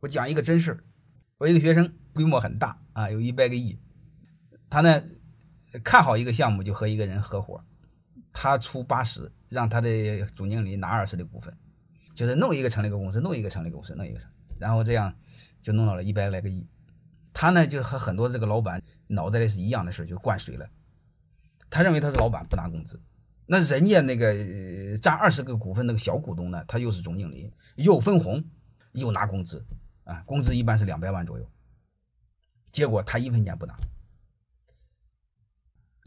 我讲一个真事，我一个学生规模很大啊，有一百个亿，他呢看好一个项目，就和一个人合伙，他出八十，让他的总经理拿二十的股份，就是弄一个成立个公司，弄一个成立个公司，弄一个，然后这样就弄到了一百来个亿。他呢就和很多这个老板脑袋里是一样的事就灌水了。他认为他是老板不拿工资，那人家那个占二十个股份那个小股东呢，他又是总经理，又分红，又拿工资。啊，工资一般是两百万左右，结果他一分钱不拿，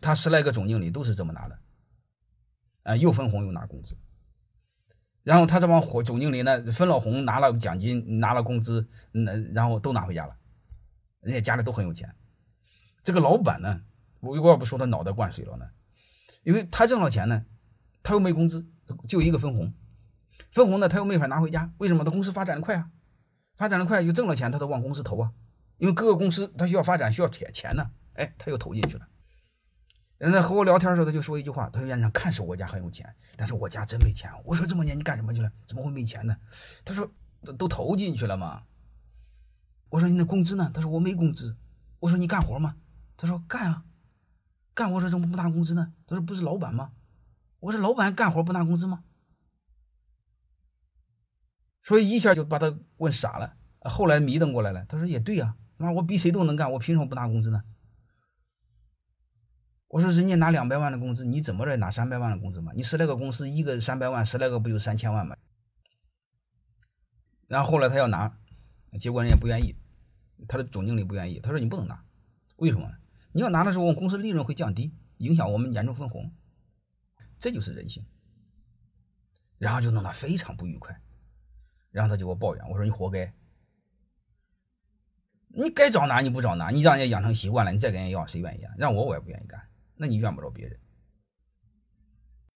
他十来个总经理都是这么拿的，啊，又分红又拿工资，然后他这帮伙总经理呢，分了红，拿了奖金，拿了工资，那然后都拿回家了，人家家里都很有钱，这个老板呢，我为什么不说他脑袋灌水了呢？因为他挣了钱呢，他又没工资，就一个分红，分红呢他又没法拿回家，为什么？他公司发展的快啊。发展的快，又挣了钱，他都往公司投啊，因为各个公司他需要发展，需要钱钱呢，哎，他又投进去了。人家和我聊天的时候，他就说一句话，他说：“院长，看是我家很有钱，但是我家真没钱。”我说：“这么年你干什么去了？怎么会没钱呢？”他说：“都都投进去了嘛。”我说：“你的工资呢？”他说：“我没工资。”我说：“你干活吗？”他说：“干啊，干活说怎么不拿工资呢？”他说：“不是老板吗？”我说：“老板干活不拿工资吗？”所以一下就把他问傻了。后来迷瞪过来了，他说也对呀，妈我比谁都能干，我凭什么不拿工资呢？我说人家拿两百万的工资，你怎么着拿三百万的工资嘛？你十来个公司，一个三百万，十来个不就三千万吗？然后后来他要拿，结果人家不愿意，他的总经理不愿意，他说你不能拿，为什么？你要拿的时候，我们公司利润会降低，影响我们年终分红，这就是人性。然后就弄得非常不愉快。然后他就给我抱怨，我说你活该，你该找哪你不找哪，你让人家养成习惯了，你再跟人要谁愿意啊？让我我也不愿意干，那你怨不着别人。